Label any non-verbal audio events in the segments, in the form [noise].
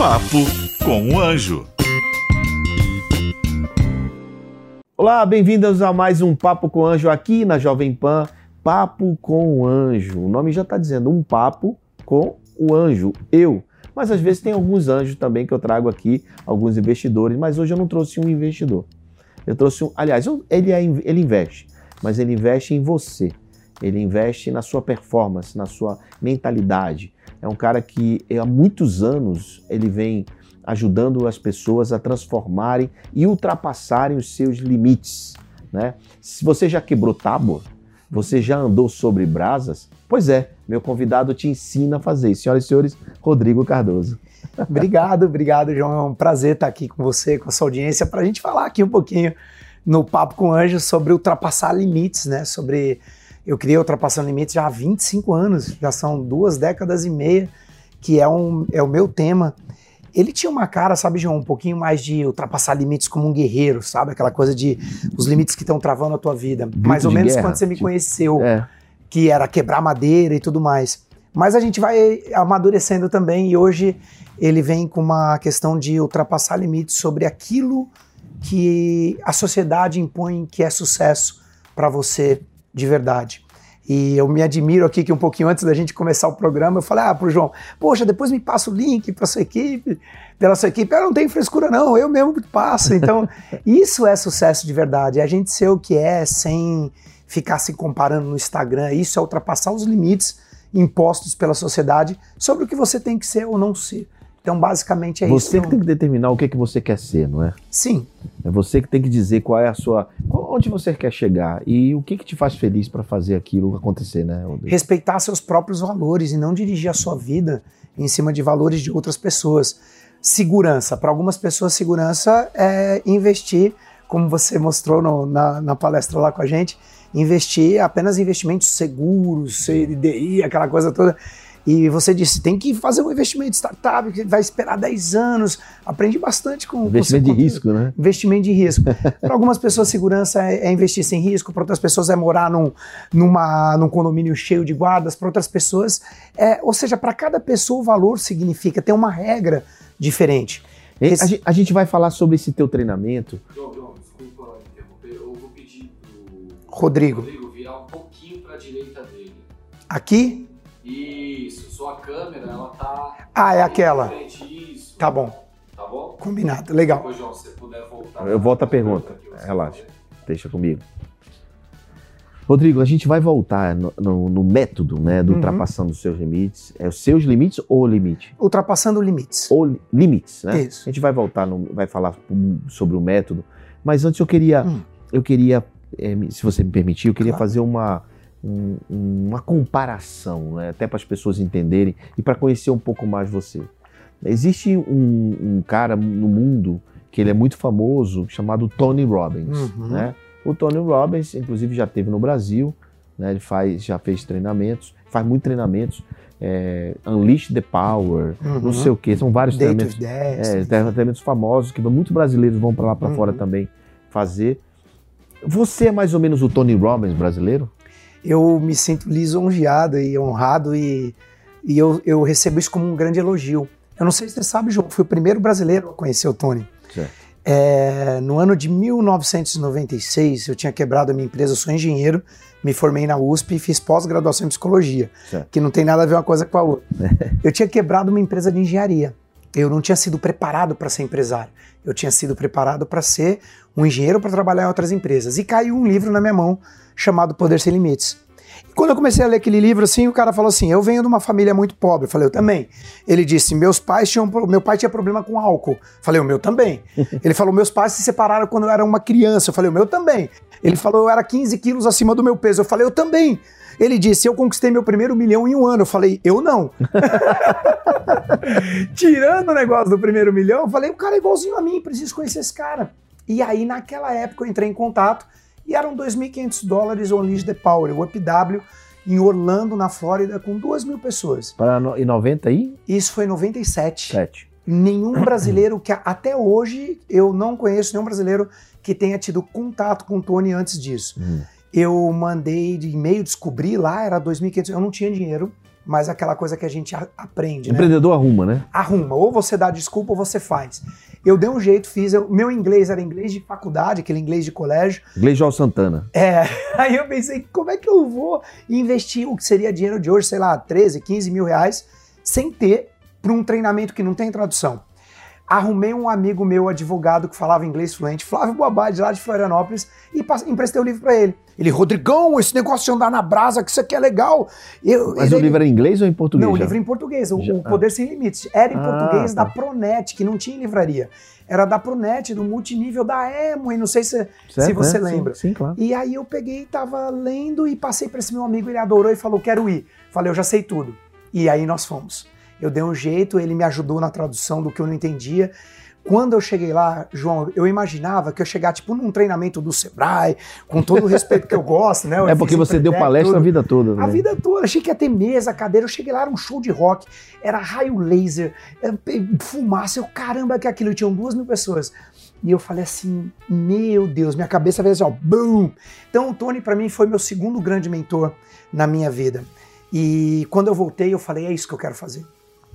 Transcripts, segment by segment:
Papo com o Anjo. Olá, bem-vindos a mais um Papo com o Anjo aqui na Jovem Pan. Papo com o Anjo. O nome já está dizendo um papo com o anjo, eu. Mas às vezes tem alguns anjos também que eu trago aqui, alguns investidores, mas hoje eu não trouxe um investidor. Eu trouxe um, aliás, ele, é, ele investe, mas ele investe em você. Ele investe na sua performance, na sua mentalidade. É um cara que há muitos anos ele vem ajudando as pessoas a transformarem e ultrapassarem os seus limites. Né? Se você já quebrou tábua, você já andou sobre brasas? Pois é, meu convidado te ensina a fazer. Senhoras e senhores, Rodrigo Cardoso. [laughs] Obrigado, obrigado, João. É um prazer estar aqui com você, com a sua audiência, para a gente falar aqui um pouquinho no Papo com Anjo sobre ultrapassar limites, né? Sobre. Eu criei Ultrapassando Limites já há 25 anos, já são duas décadas e meia, que é, um, é o meu tema. Ele tinha uma cara, sabe, João, um pouquinho mais de ultrapassar limites como um guerreiro, sabe? Aquela coisa de os limites que estão travando a tua vida. Mais ou menos guerra, quando você me tipo, conheceu, é. que era quebrar madeira e tudo mais. Mas a gente vai amadurecendo também e hoje ele vem com uma questão de ultrapassar limites sobre aquilo que a sociedade impõe que é sucesso para você de verdade. E eu me admiro aqui que um pouquinho antes da gente começar o programa, eu falei, ah, pro João, poxa, depois me passa o link para sua equipe, pela sua equipe. Eu não tenho frescura, não, eu mesmo que passo. Então, [laughs] isso é sucesso de verdade. É a gente ser o que é sem ficar se comparando no Instagram. Isso é ultrapassar os limites impostos pela sociedade sobre o que você tem que ser ou não ser. Então, basicamente é você isso. Você que tem que determinar o que, é que você quer ser, não é? Sim. É você que tem que dizer qual é a sua. onde você quer chegar e o que, que te faz feliz para fazer aquilo acontecer, né? Respeitar seus próprios valores e não dirigir a sua vida em cima de valores de outras pessoas. Segurança. Para algumas pessoas, segurança é investir, como você mostrou no, na, na palestra lá com a gente, investir apenas em investimentos seguros, CDI, aquela coisa toda e você disse, tem que fazer um investimento de startup, que vai esperar 10 anos. Aprendi bastante com Investimento com de risco, né? Investimento de risco. [laughs] para algumas pessoas, segurança é, é, investir sem risco, para outras pessoas é morar num, numa, num condomínio cheio de guardas, para outras pessoas é. Ou seja, para cada pessoa o valor significa, tem uma regra diferente. Esse... A, gente, a, gente, vai falar sobre esse teu treinamento. João, João, desculpa interromper. Eu vou pedir pro Rodrigo, Rodrigo virar um pouquinho para a direita dele. Aqui? Isso, sua câmera, ela tá. Ah, é aquela. Isso. Tá bom. Tá bom? Combinado, legal. Depois, João, se você puder voltar. Eu volto a pergunta. Relaxa. Deixa comigo. Rodrigo, a gente vai voltar no, no, no método né, do uhum. ultrapassando os seus limites. É os seus limites ou o limite? Ultrapassando limites. Ou limites, né? Isso. A gente vai voltar, no, vai falar sobre o método. Mas antes eu queria, hum. eu queria, é, se você me permitir, eu queria claro. fazer uma, um, uma comparação, né? até para as pessoas entenderem e para conhecer um pouco mais você. Existe um, um, cara no mundo que ele é muito famoso, chamado Tony Robbins. Uhum. Né? O Tony Robbins, inclusive, já teve no Brasil, né? ele faz, já fez treinamentos, faz muitos treinamentos. É, Unleash the Power, uhum. não sei o que, são vários treinamentos, é, treinamentos famosos que muitos brasileiros vão para lá para uhum. fora também fazer. Você é mais ou menos o Tony Robbins brasileiro? Eu me sinto lisonjeado e honrado e, e eu, eu recebo isso como um grande elogio. Eu não sei se você sabe, João, fui o primeiro brasileiro a conhecer o Tony. É, no ano de 1996, eu tinha quebrado a minha empresa, eu sou engenheiro, me formei na USP e fiz pós-graduação em psicologia, certo. que não tem nada a ver uma coisa com a outra. [laughs] eu tinha quebrado uma empresa de engenharia. Eu não tinha sido preparado para ser empresário. Eu tinha sido preparado para ser um engenheiro para trabalhar em outras empresas. E caiu um livro na minha mão chamado Poder Sem Limites. E quando eu comecei a ler aquele livro, assim, o cara falou assim: Eu venho de uma família muito pobre. Eu falei, eu também. Ele disse: Meus pais tinham. Meu pai tinha problema com álcool. Eu falei, o meu também. [laughs] Ele falou: Meus pais se separaram quando eu era uma criança. Eu falei, o meu também. Ele falou: Eu era 15 quilos acima do meu peso. Eu falei, eu também. Ele disse: Eu conquistei meu primeiro milhão em um ano. Eu falei: Eu não. [laughs] Tirando o negócio do primeiro milhão, eu falei: O cara é igualzinho a mim, preciso conhecer esse cara. E aí, naquela época, eu entrei em contato e eram 2.500 dólares o Unleash the Power, o UPW, em Orlando, na Flórida, com 2 mil pessoas. Para em 90 aí? Isso foi em 97. 7. Nenhum brasileiro que até hoje eu não conheço nenhum brasileiro que tenha tido contato com o Tony antes disso. Hum. Eu mandei de e-mail, descobri lá, era 2.500, eu não tinha dinheiro, mas aquela coisa que a gente aprende, né? Empreendedor arruma, né? Arruma, ou você dá desculpa ou você faz. Eu dei um jeito, fiz. eu- meu inglês era inglês de faculdade, aquele inglês de colégio. Inglês João Santana. É, [laughs] aí eu pensei, como é que eu vou investir o que seria dinheiro de hoje, sei lá, 13, 15 mil reais, sem ter para um treinamento que não tem tradução? Arrumei um amigo meu, advogado, que falava inglês fluente, Flávio Boabade, lá de Florianópolis, e emprestei o livro para ele. Ele, Rodrigão, esse negócio de andar na brasa, que isso aqui é legal. Eu, Mas ele- o livro era em inglês ou em português? não, o já? livro em português, o, Já- o Poder Sem Limites. Era em Ah, português tá. da Pronet, que não tinha livraria. Era da Pronet, do multinível da Emo, e não sei se, se Certo, você né? Sim, lembra. Sim, claro. E aí eu peguei, tava lendo e passei para esse meu amigo, ele adorou e falou, quero ir. Falei, eu já sei tudo. E aí nós fomos. Eu dei um jeito, ele me ajudou na tradução do que eu não entendia. Quando eu cheguei lá, João, eu imaginava que eu chegar tipo num treinamento do Sebrae, com todo o respeito que eu gosto, né? [laughs] Eu É porque você deu palestra a tudo. vida toda, né? A vida toda, achei que ia ter mesa, cadeira. Eu cheguei lá, era um show de rock, era raio laser, é, fumaça. Eu, caramba, que aquilo. Tinham duas mil pessoas. E eu falei assim: meu Deus, minha cabeça veio assim, ó, boom! Então o Tony, para mim, foi meu segundo grande mentor na minha vida. E quando eu voltei, eu falei: é isso que eu quero fazer.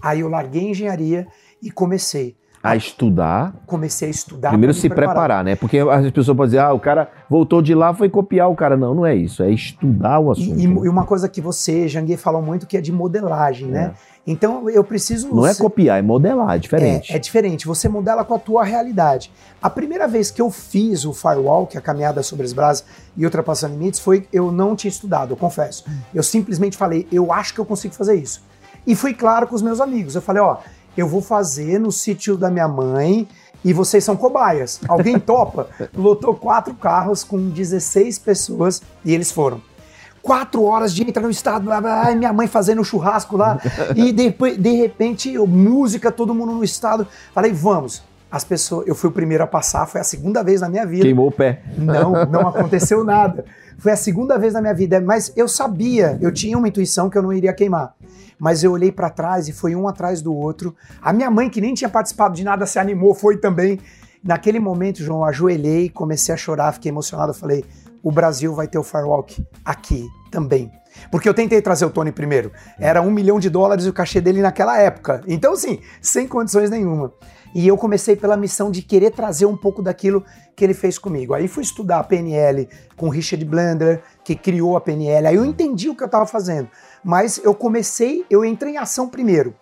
Aí eu larguei a engenharia e comecei. A estudar. Comecei a estudar. Primeiro se preparar. né? Porque as pessoas podem dizer, ah, o cara voltou de lá, foi copiar o cara. Não, não é isso. É estudar o assunto. e- e uma coisa que você, Janguê, falou muito que é de modelagem, né? Então eu preciso. Não é copiar, é modelar, é diferente. É, é diferente, você modela com a tua realidade. A primeira vez que eu fiz o firewall, que é a caminhada sobre as brasas e ultrapassando limites, foi eu não tinha estudado, eu confesso. Eu simplesmente falei, eu acho que eu consigo fazer isso. E fui claro com os meus amigos. Eu falei, ó, eu vou fazer no sítio da minha mãe e vocês são cobaias. Alguém [laughs] topa? Lotou quatro carros com 16 pessoas e eles foram quatro horas de entrar no estado, blá, blá, minha mãe fazendo churrasco lá, [laughs] e depois, de repente, eu, música, todo mundo no estado. Falei, vamos. As pessoas, eu fui o primeiro a passar, foi a segunda vez na minha vida. Queimou o pé. Não, não [laughs] aconteceu nada. Foi a segunda vez na minha vida, mas eu sabia, eu tinha uma intuição que eu não iria queimar. Mas eu olhei pra trás e foi um atrás do outro. A minha mãe, que nem tinha participado de nada, se animou, foi também. Naquele momento, João, eu ajoelhei, comecei a chorar, fiquei emocionado. Eu falei: o Brasil vai ter o Firewalk aqui também. Porque eu tentei trazer o Tony primeiro. Era um milhão de dólares o cachê dele naquela época. Então, assim, sem condições nenhuma. E eu comecei pela missão de querer trazer um pouco daquilo que ele fez comigo. Aí fui estudar a PNL com Richard Blender, que criou a PNL. Aí eu entendi o que eu estava fazendo. Mas eu comecei, eu entrei em ação primeiro.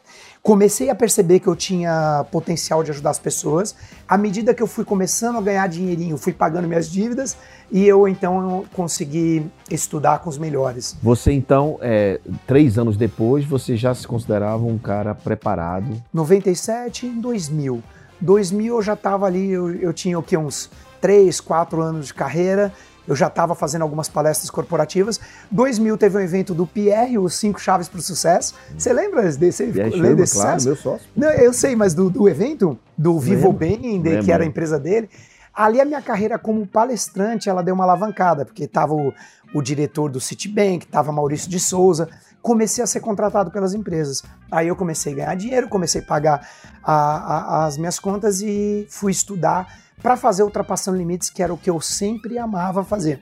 Comecei a perceber que eu tinha potencial de ajudar as pessoas. À medida que eu fui começando a ganhar dinheirinho, fui pagando minhas dívidas e eu então consegui estudar com os melhores. Você, então, é, três anos depois, você já se considerava um cara preparado. 97 em 2000. 2000 eu já estava ali, eu, eu tinha o que, uns 3, 4 anos de carreira, eu já estava fazendo algumas palestras corporativas. 2000 teve um evento do Pierre, os Cinco Chaves para o Sucesso. Você lembra desse, E lembra chama, desse claro, sucesso? meu sócio. Não, eu sei, mas do, do evento, do Vivo. Bem, Lembro. que era a empresa dele, ali a minha carreira como palestrante, ela deu uma alavancada, porque estava o, o diretor do Citibank, estava Maurício de Souza, comecei a ser contratado pelas empresas. Aí eu comecei a ganhar dinheiro, comecei a pagar a- a- as minhas contas e fui estudar para fazer Ultrapassando Limites, que era o que eu sempre amava fazer.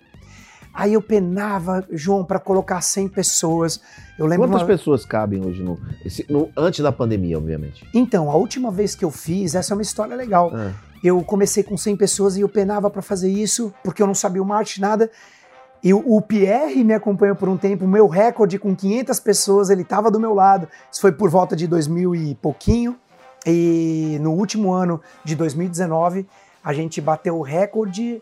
Aí eu penava, João, para colocar 100 pessoas. Eu lembro Quantas uma- pessoas cabem hoje no, esse- no- Antes da pandemia, obviamente. Então, a última vez que eu fiz, essa é uma história legal. Ah, Eu comecei com 100 pessoas e eu penava para fazer isso, porque eu não sabia o marketing, nada. E o, o Pierre me acompanhou por um tempo, o meu recorde com 500 pessoas, ele estava do meu lado. Isso foi por volta de 2000 e pouquinho. E no último ano de 2019, a gente bateu o recorde,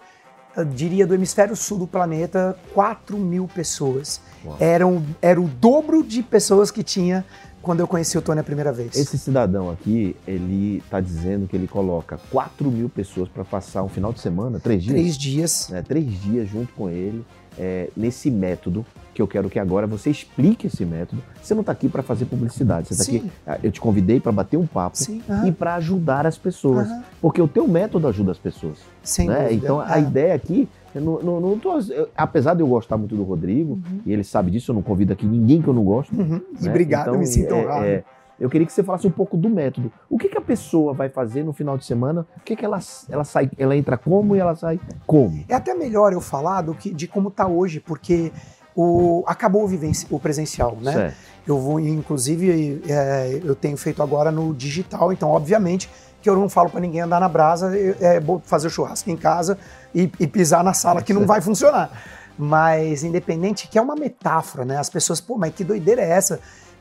eu diria, do hemisfério sul do planeta, 4 mil pessoas. Uau. Eram, era o dobro de pessoas que tinha quando eu conheci o Tony a primeira vez. Esse cidadão aqui, ele tá dizendo que ele coloca 4 mil pessoas para passar um final de semana, três dias, Três dias. né, três dias junto com ele, é, nesse método que eu quero que agora você explique esse método. Você não tá aqui para fazer publicidade, você tá Sim. aqui, ah, eu te convidei para bater um papo Sim, e para ajudar as pessoas, porque o teu método ajuda as pessoas. Sem né? Então a É. ideia aqui, eu não, não, não tô- eu- apesar de eu gostar muito do Rodrigo, Uhum. e ele sabe disso, eu não convido aqui ninguém que eu não gosto. Uhum. E né? obrigado, Então, me sinto é, honrado. é, eu queria que você falasse um pouco do método. O que, que a pessoa vai fazer no final de semana? O que, que ela, ela sai? Ela entra como e ela sai como? É até melhor eu falar do que de como tá hoje, porque o, acabou o, vivenci- o presencial, né? Certo. Eu vou, inclusive, é, eu tenho feito agora no digital, então, obviamente, que eu não falo para ninguém andar na brasa, é, fazer o churrasco em casa e, e pisar na sala, que não vai funcionar. Mas, independente, que é uma metáfora, né? As pessoas, pô, mas que doideira é essa?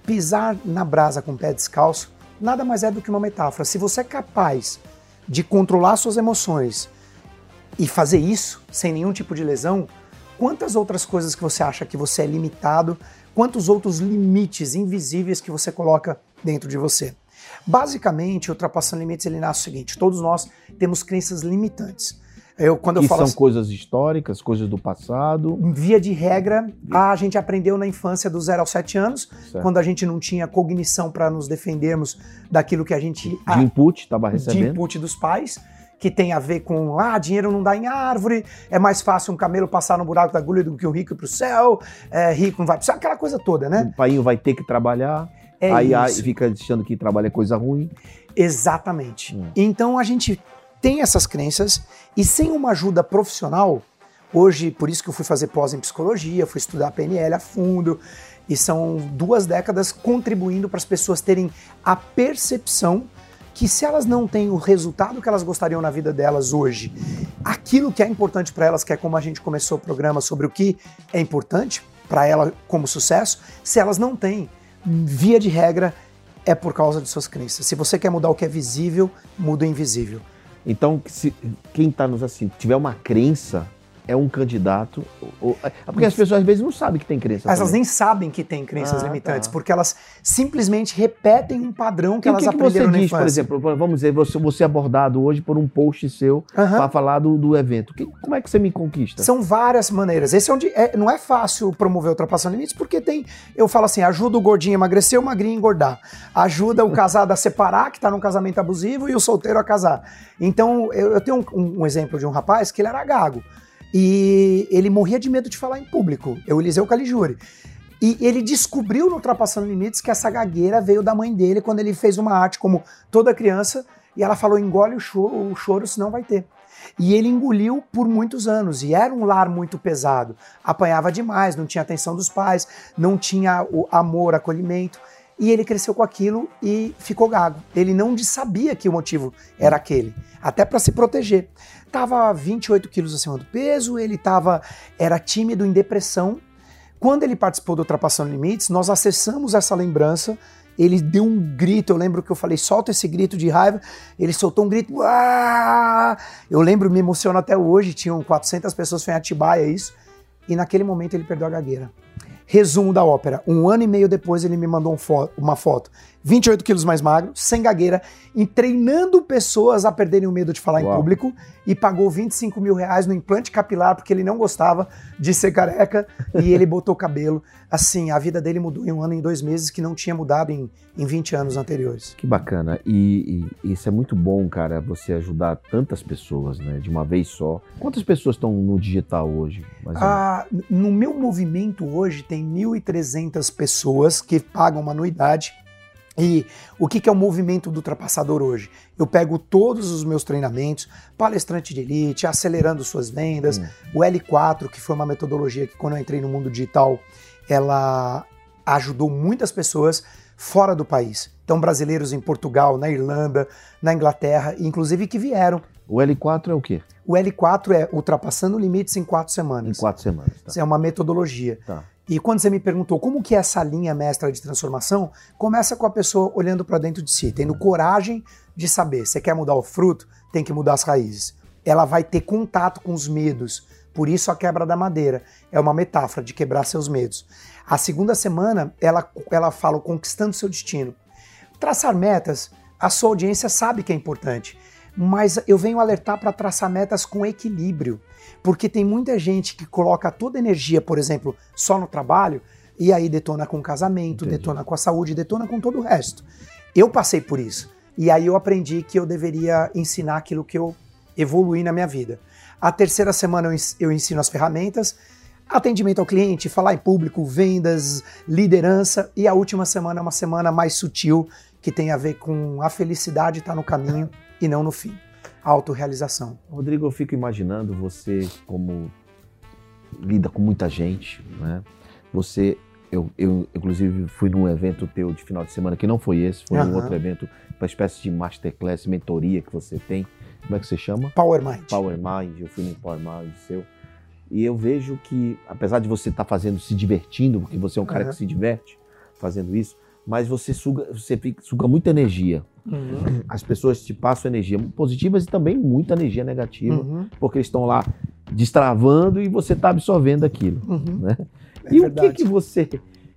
Pisar na brasa com o pé descalço nada mais é do que uma metáfora. Se você é capaz de controlar suas emoções e fazer isso sem nenhum tipo de lesão, quantas outras coisas que você acha que você é limitado, quantos outros limites invisíveis que você coloca dentro de você? Basicamente, ultrapassando limites, ele nasce o seguinte: todos nós temos crenças limitantes. Eu, quando eu que falo são assim, coisas históricas, coisas do passado. Via de regra, a gente aprendeu na infância do 0 aos 7 anos, Certo. quando a gente não tinha cognição para nos defendermos daquilo que a gente De input, estava de recebendo. input dos pais, que tem a ver com ah, dinheiro não dá em árvore, é mais fácil um camelo passar no buraco da agulha do que um rico ir pro céu, é, rico não vai céu, aquela coisa toda, né? O pai vai ter que trabalhar. É aí, aí fica achando que trabalho é coisa ruim. Exatamente. Hum. Então a gente tem essas crenças e sem uma ajuda profissional, hoje, por isso que eu fui fazer pós em psicologia, fui estudar PNL a fundo, e são duas décadas contribuindo para as pessoas terem a percepção que se elas não têm o resultado que elas gostariam na vida delas hoje, aquilo que é importante para elas, que é como a gente começou o programa sobre o que é importante para ela como sucesso, se elas não têm, via de regra, é por causa de suas crenças. Se você quer mudar o que é visível, muda o invisível. Então, se, quem está nos assistindo tiver uma crença, é um candidato. ou- é porque as pessoas às vezes não sabem que tem crença. Elas também. nem sabem que têm crenças Ah, limitantes, tá. porque elas simplesmente repetem um padrão que E elas que, que você aprenderam na diz, por infância. exemplo, vamos dizer, você, você é abordado hoje por um post seu Aham. para falar do, do evento. Que- como é que você me conquista? São várias maneiras. Esse é onde é- não é fácil promover ultrapassando limites, porque tem. Eu falo assim: ajuda o gordinho a emagrecer, o magrinho a engordar. Ajuda o casado a separar, que está num casamento abusivo, e o solteiro a casar. Então, eu, eu tenho um, um- um exemplo de um rapaz que ele era gago. E ele morria de medo de falar em público. É o Eliseu Caligiuri. E ele descobriu no Ultrapassando Limites que essa gagueira veio da mãe dele quando ele fez uma arte como toda criança. E ela falou: engole o choro, o choro senão vai ter. E ele engoliu por muitos anos. E era um lar muito pesado. Apanhava demais, não tinha atenção dos pais, não tinha o amor, acolhimento. E ele cresceu com aquilo e ficou gago. Ele não sabia que o motivo era aquele, até para se proteger. Tava 28 quilos acima do peso, ele tava, era tímido, em depressão. Quando ele participou do Ultrapassando Limites, nós acessamos essa lembrança. Ele deu um grito, eu lembro que eu falei, solta esse grito de raiva. Ele soltou um grito, "Uá!" eu lembro, me emociona até hoje, tinham 400 pessoas, foi em Atibaia isso. E naquele momento ele perdeu a gagueira. Resumo da ópera. Um ano e meio depois ele me mandou um fo- uma foto. 28 quilos mais magro, sem gagueira, e treinando pessoas a perderem o medo de falar em Uau. público e pagou 25 mil reais no implante capilar porque ele não gostava de ser careca e ele botou cabelo. Assim, a vida dele mudou em um ano e dois meses que não tinha mudado em, em 20 anos anteriores. Que bacana. E, e isso é muito bom, cara, você ajudar tantas pessoas, né? De uma vez só. Quantas pessoas estão no digital hoje? Ah, no meu movimento hoje tem 1.300 pessoas que pagam uma anuidade. E o que que é o movimento do ultrapassador hoje? Eu pego todos os meus treinamentos, palestrante de elite, acelerando suas vendas, Hum. o L4, que foi uma metodologia que quando eu entrei no mundo digital, ela ajudou muitas pessoas fora do país. Então, brasileiros em Portugal, na Irlanda, na Inglaterra, inclusive que vieram. O L4 é o quê? O L4 é ultrapassando limites em quatro Em semanas. quatro semanas. Tá. Isso é uma metodologia. Tá. E quando você me perguntou como que é essa linha mestra de transformação, começa com a pessoa olhando para dentro de si, tendo coragem de saber. Você quer mudar o fruto, tem que mudar as raízes. Ela vai ter contato com os medos. Por isso a quebra da madeira é uma metáfora de quebrar seus medos. A segunda semana ela ela fala conquistando seu destino. Traçar metas, a sua audiência sabe que é importante, mas eu venho alertar para traçar metas com equilíbrio, porque tem muita gente que coloca toda a energia, por exemplo, só no trabalho e aí detona com o casamento, Entendi. detona com a saúde, detona com todo o resto. Eu passei por isso e aí eu aprendi que eu deveria ensinar aquilo que eu evoluí na minha vida. A terceira semana eu ens- eu ensino as ferramentas, atendimento ao cliente, falar em público, vendas, liderança. E a última semana é uma semana mais sutil, que tem a ver com a felicidade estar no caminho [laughs] e não no fim. A autorrealização. Rodrigo, eu fico imaginando você como lida com muita gente, né? Você eu, eu, inclusive, fui num evento teu de final de semana, que não foi esse, foi um Aham. outro evento, uma espécie de masterclass, mentoria que você tem. Como é que você chama? Power Mind. Power Mind, eu fui no Power Mind seu. E eu vejo que, apesar de você estar fazendo, se divertindo, porque você é um cara Aham. que se diverte fazendo isso, mas você suga, você fica- suga muita energia. Uhum. As pessoas te passam energia positivas e também muita energia negativa, Uhum. porque eles estão lá destravando e você está absorvendo aquilo. Uhum. Né? É e verdade. o que, que você.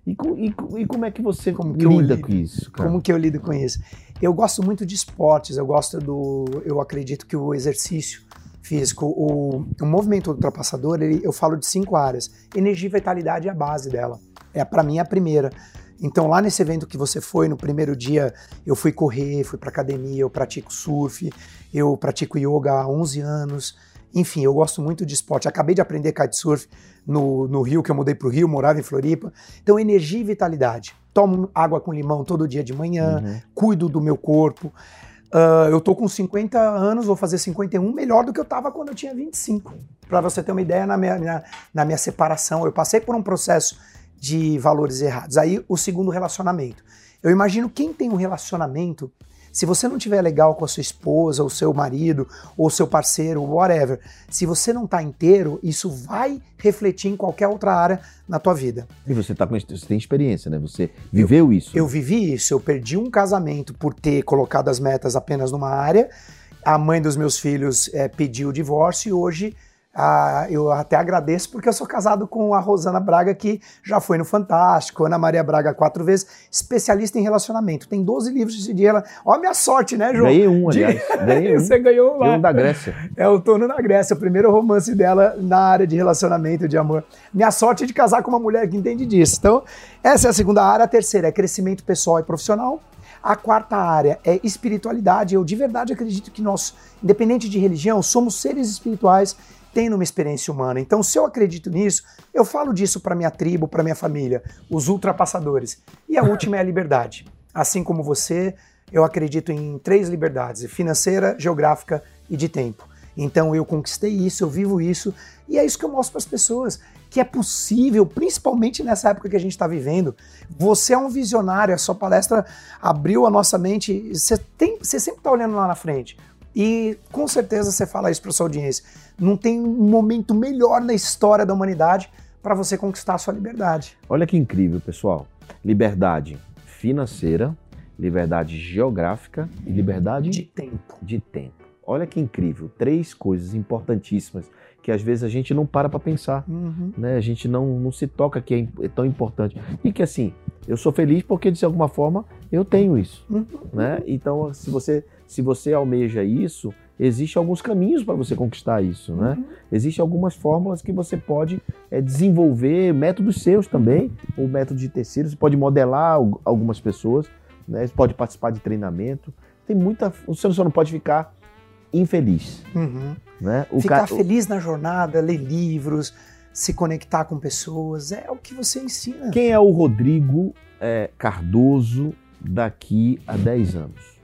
E, e e como é que você Como que lida lido? com isso? Cara? Como que eu lido com isso? Eu gosto muito de esportes, eu gosto do. Eu acredito que o exercício físico, o, o movimento ultrapassador, ele, eu falo de cinco áreas. Energia e vitalidade é a base dela. É para mim a primeira. Então, lá nesse evento que você foi, no primeiro dia, eu fui correr, fui para academia, eu pratico surf, eu pratico yoga há 11 anos. Enfim, eu gosto muito de esporte. Acabei de aprender kitesurf no, no Rio, que eu mudei para o Rio, morava em Floripa. Então, energia e vitalidade. Tomo água com limão todo dia de manhã, Uhum. cuido do meu corpo. Ah, eu tô com 50 anos, vou fazer 51, melhor do que eu tava quando eu tinha 25. Para você ter uma ideia, na minha, na, na minha separação, eu passei por um processo de valores errados. Aí, o segundo relacionamento. Eu imagino quem tem um relacionamento, se você não tiver legal com a sua esposa, ou seu marido, ou seu parceiro, whatever, se você não tá inteiro, isso vai refletir em qualquer outra área na tua vida. E você, tá com, você tem experiência, né? Você viveu isso. Eu vivi isso, eu perdi um casamento por ter colocado as metas apenas numa área. A mãe dos meus filhos eh, pediu o divórcio e hoje ah, eu até agradeço porque eu sou casado com a Rosana Braga, que já foi no Fantástico, Ana Maria Braga quatro vezes, especialista em relacionamento. Tem 12 livros de ela. Olha a minha sorte, né, João? Ganhei um, De- aliás. Ganhei [laughs] um. Você ganhou Ganhei lá. um da Grécia. É o Tono na Grécia, o primeiro romance dela na área de relacionamento, de amor. Minha sorte é de casar com uma mulher que entende disso. Então, essa é a segunda área. A terceira é crescimento pessoal e profissional. A quarta área é espiritualidade. Eu de verdade acredito que nós, independente de religião, somos seres espirituais tendo uma experiência humana. Então, se eu acredito nisso, eu falo disso para minha tribo, para minha família, os ultrapassadores. E a última é a liberdade. Assim como você, eu acredito em três liberdades: financeira, geográfica e de tempo. Então eu conquistei isso, eu vivo isso, e é isso que eu mostro para as pessoas, que é possível, principalmente nessa época que a gente está vivendo. Você é um visionário, a sua palestra abriu a nossa mente, você, tem, você sempre está olhando lá na frente. E com certeza você fala isso para sua audiência. Não tem um momento melhor na história da humanidade para você conquistar a sua liberdade. Olha que incrível, pessoal. Liberdade financeira, liberdade geográfica e liberdade De tempo. de tempo. Olha que incrível. Três coisas importantíssimas que às vezes a gente não para para pensar. Uhum. Né? A gente não, não se toca que é, é tão importante. E que assim, eu sou feliz porque de alguma forma eu tenho isso. Uhum. Né? Então, se você, se você almeja isso, existem alguns caminhos para você conquistar isso. Né? Uhum. Existem algumas fórmulas que você pode é, desenvolver, métodos seus também, ou métodos de terceiros, você pode modelar al- algumas pessoas, né? Você pode participar de treinamento. Tem muita. Você só não pode ficar infeliz. Uhum. Né? O Ficar ca- feliz na jornada, ler livros, se conectar com pessoas, é o que você ensina. Quem é o Rodrigo é, Cardoso daqui a 10 anos?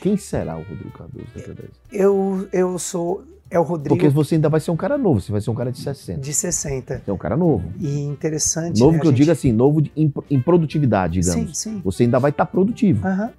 Quem será o Rodrigo Cardoso daqui a 10 anos? Eu, eu sou. É o Rodrigo Porque você ainda vai ser um cara novo, você vai ser um cara de 60. de 60. Você é um cara novo. E interessante. Novo né, que eu gente- assim, novo de- em, em produtividade, digamos. Sim, sim. Você ainda vai estar produtivo. Aham.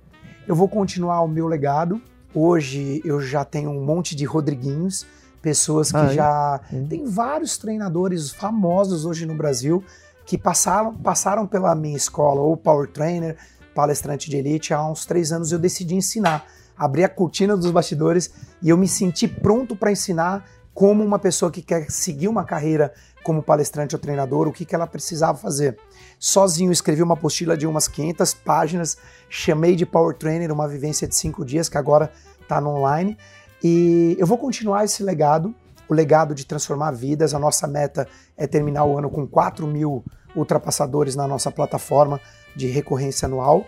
Eu vou continuar o meu legado. Hoje eu já tenho um monte de Rodriguinhos, pessoas que Ah, é? já. Hum. Tem vários treinadores famosos hoje no Brasil que passaram, passaram pela minha escola, ou Power Trainer, palestrante de elite. Há uns três anos eu decidi ensinar. Abri a cortina dos bastidores e eu me senti pronto para ensinar como uma pessoa que quer seguir uma carreira como palestrante ou treinador, o que, que ela precisava fazer. Sozinho escrevi uma apostila de umas 500 páginas, chamei de Power Trainer, uma vivência de cinco dias que agora está no online. E eu vou continuar esse legado, o legado de transformar vidas. A nossa meta é terminar o ano com 4 mil ultrapassadores na nossa plataforma de recorrência anual.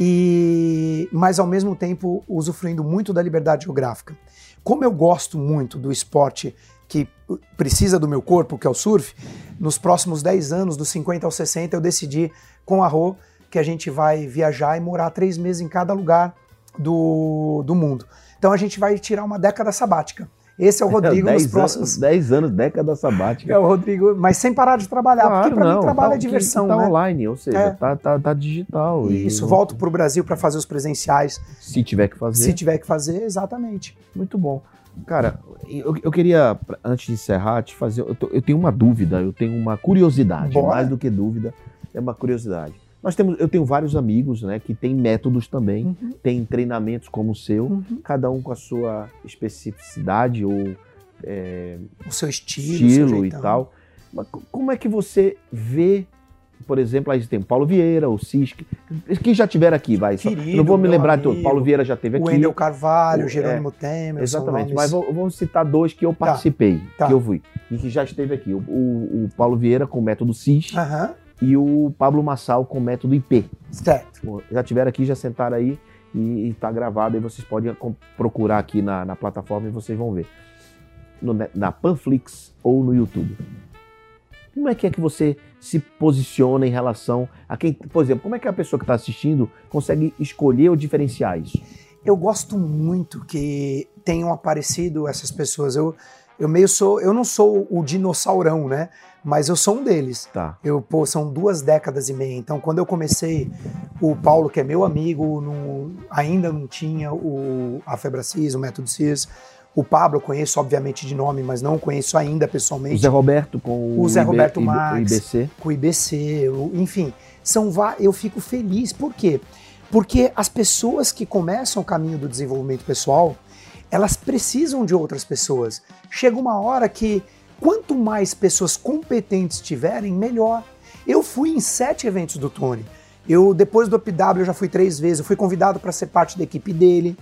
E, mas ao mesmo tempo usufruindo muito da liberdade geográfica. Como eu gosto muito do esporte que precisa do meu corpo, que é o surf, nos próximos 10 anos, dos 50 aos 60, eu decidi com a Rô que a gente vai viajar e morar três meses em cada lugar do, do mundo. Então a gente vai tirar uma década sabática. Esse é o Rodrigo nos Dez próximos. anos, 10 anos, década sabática. É o Rodrigo, mas sem parar de trabalhar, porque pra mim trabalho tá, é diversão, tá né? online, ou seja, É. tá, tá, tá digital. e Isso, não- volto pro Brasil para fazer os presenciais, Se tiver que fazer. se tiver que fazer, exatamente. Muito bom. Cara, eu, eu queria, antes de encerrar, te fazer. Eu, tô- eu tenho uma dúvida, eu tenho uma curiosidade. Bora. Mais do que dúvida, é uma curiosidade. Nós temos, eu tenho vários amigos, né, que têm métodos também, Uhum. têm treinamentos como o seu, Uhum. cada um com a sua especificidade ou é, O seu estilo, o seu estilo e tal. Mas co- como é que você vê, por exemplo, aí tem o Paulo Vieira, o Cisque, que já tiveram aqui, vai. só- Querido, não vou me lembrar de todos. amigo, Paulo Vieira já teve O aqui. Wendel Carvalho, O- o Jerônimo Temer, Exatamente, mas vou, vou citar dois que eu participei, tá. que eu fui, e que já esteve aqui. O, o- o Paulo Vieira com o método CIS Aham, e o Pablo Massal com o método IP. certo. Já tiveram aqui, já sentaram aí e está gravado, aí vocês podem procurar aqui na, na plataforma e vocês vão ver. No net- na Panflix ou no YouTube. Como é que é que você se posiciona em relação a quem, por exemplo, como é que a pessoa que está assistindo consegue escolher ou diferenciar isso? Eu gosto muito que tenham aparecido essas pessoas. Eu, eu meio sou, eu não sou o dinossaurão, né? Mas eu sou um deles. Tá. Eu, pô, são duas décadas e meia. Então, quando eu comecei, o Paulo, que é meu amigo, não- ainda não tinha o, a Febracis, o método CIS. O Pablo eu conheço, obviamente, de nome, mas não conheço ainda O pessoalmente. Zé Roberto com o, O Zé IB Roberto IB Marques. IBC. com o IBC, o- enfim, são eu fico feliz. Por quê? Porque as pessoas que começam o caminho do desenvolvimento pessoal, elas precisam de outras pessoas. Chega uma hora que quanto mais pessoas competentes tiverem, melhor. Eu fui em sete eventos do Tony. Eu depois do UpW eu já fui três vezes. Eu fui convidado para ser parte da equipe dele.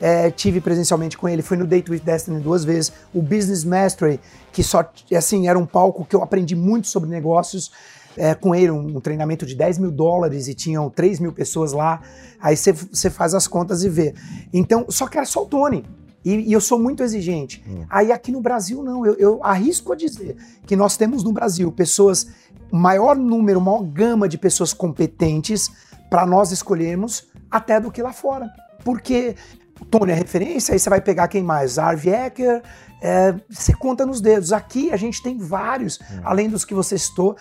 É, tive presencialmente com ele, fui no Date with Destiny duas vezes, o Business Mastery, que só assim era um palco que eu aprendi muito sobre negócios é, com ele, um, um treinamento de 10 mil dólares e tinham 3 mil pessoas lá. Aí você- faz as contas e vê. Então, só que era só o Tony. E, e eu sou muito exigente. Hum. Aí aqui no Brasil, não. Eu, eu arrisco a dizer que nós temos no Brasil pessoas, maior número, maior gama de pessoas competentes para nós escolhermos até do que lá fora. Porque o Tony é referência, aí você vai pegar quem mais? Harvey Ecker, é, você conta nos dedos. Aqui a gente tem vários, além dos que você citou.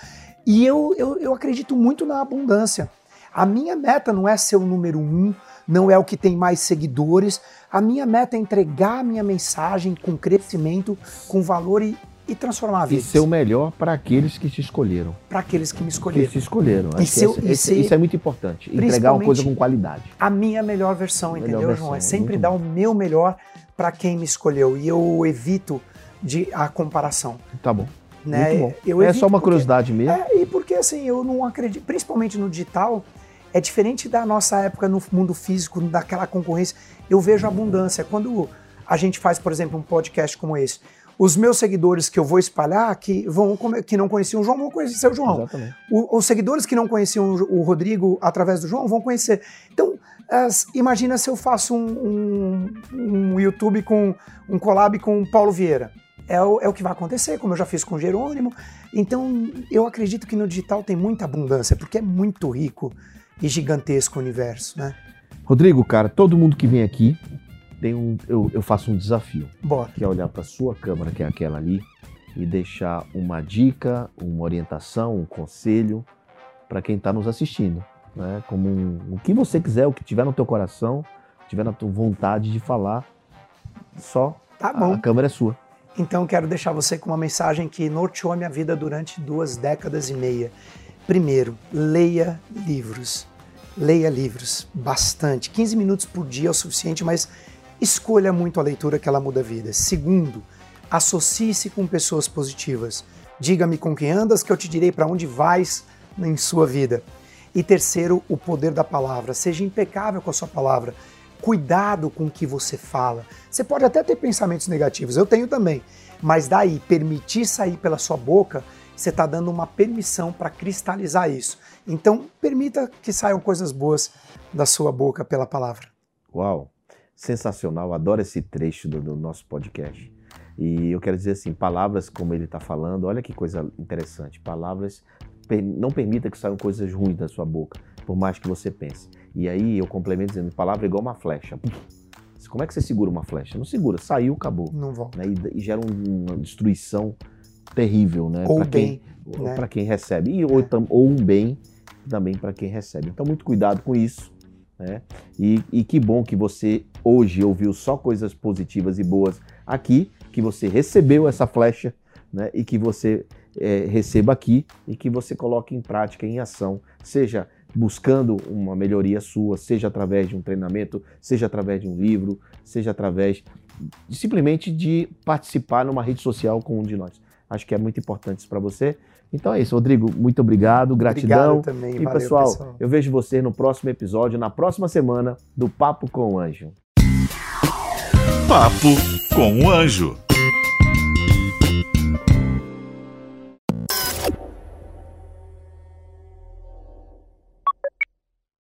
E eu, eu, eu acredito muito na abundância. A minha meta não é ser o número um, não é o que tem mais seguidores. A minha meta é entregar a minha mensagem com crescimento, com valor e, e transformar a E ser o melhor para aqueles que te escolheram. Para aqueles que me Que escolheram. te escolheram. E que esse- e esse- ser- isso é muito importante. Entregar uma coisa com qualidade. a minha melhor versão, Melhor entendeu, versão, João? É sempre dar bom. o meu melhor para quem me escolheu. E eu evito de a comparação. Tá bom. Né? Muito bom. É só uma porque- curiosidade mesmo. É, e porque assim, eu não acredito, principalmente no digital, é diferente da nossa época no mundo físico, daquela concorrência. Eu vejo abundância. Quando a gente faz, por exemplo, um podcast como esse, os meus seguidores que eu vou espalhar, que, vão, que não conheciam o João, vão conhecer o João. O- os seguidores que não conheciam o o Rodrigo através do João vão conhecer. Então, as- imagina se eu faço um, um- um YouTube com um collab com o Paulo Vieira. É o, é o que vai acontecer, como eu já fiz com o Jerônimo. Então, eu acredito que no digital tem muita abundância, porque é muito rico e gigantesco universo, né? Rodrigo, cara, todo mundo que vem aqui tem um. Eu, eu faço um desafio, Bora. que é olhar para sua câmera, que é aquela ali, e deixar uma dica, uma orientação, um conselho para quem está nos assistindo. Né? Como um- o que você quiser, o que tiver no teu coração, tiver na tua vontade de falar, só Tá a- bom. a câmera é sua. Então quero deixar você com uma mensagem que norteou a minha vida durante duas décadas e meia. Primeiro, leia livros. Leia livros, bastante. 15 minutos por dia é o suficiente, mas escolha muito a leitura que ela muda a vida. Segundo, associe-se com pessoas positivas. Diga-me com quem andas, que eu te direi para onde vais em sua vida. E terceiro, o poder da palavra. Seja impecável com a sua palavra. Cuidado com o que você fala. Você pode até ter pensamentos negativos, eu tenho também. Mas daí, permitir sair pela sua boca, você está dando uma permissão para cristalizar isso. Então, permita que saiam coisas boas da sua boca pela palavra. Uau, sensacional, adoro esse trecho do, do nosso podcast. E eu quero dizer assim, palavras como ele está falando, olha que coisa interessante. Palavras, não permita que saiam coisas ruins da sua boca, por mais que você pense. E aí eu complemento dizendo, palavra é igual uma flecha. Como é que você segura uma flecha? Não segura, saiu, acabou. Não volta. Né? E, e gera um- uma destruição terrível, né? Ou Pra bem, quem, né? para quem recebe. E, ou, É. tam- ou um bem também para quem recebe. Então, muito cuidado com isso. Né? E, e que bom que você hoje ouviu só coisas positivas e boas aqui, que você recebeu essa flecha né? e que você é, receba aqui e que você coloque em prática, em ação, seja buscando uma melhoria sua, seja através de um treinamento, seja através de um livro, seja através de- simplesmente de participar numa rede social com um de nós. Acho que é muito importante isso para você. Então é isso, Rodrigo. Muito obrigado, gratidão. Obrigado também. E valeu, pessoal, eu vejo você no próximo episódio, na próxima semana do Papo com o Anjo. Papo com o Anjo.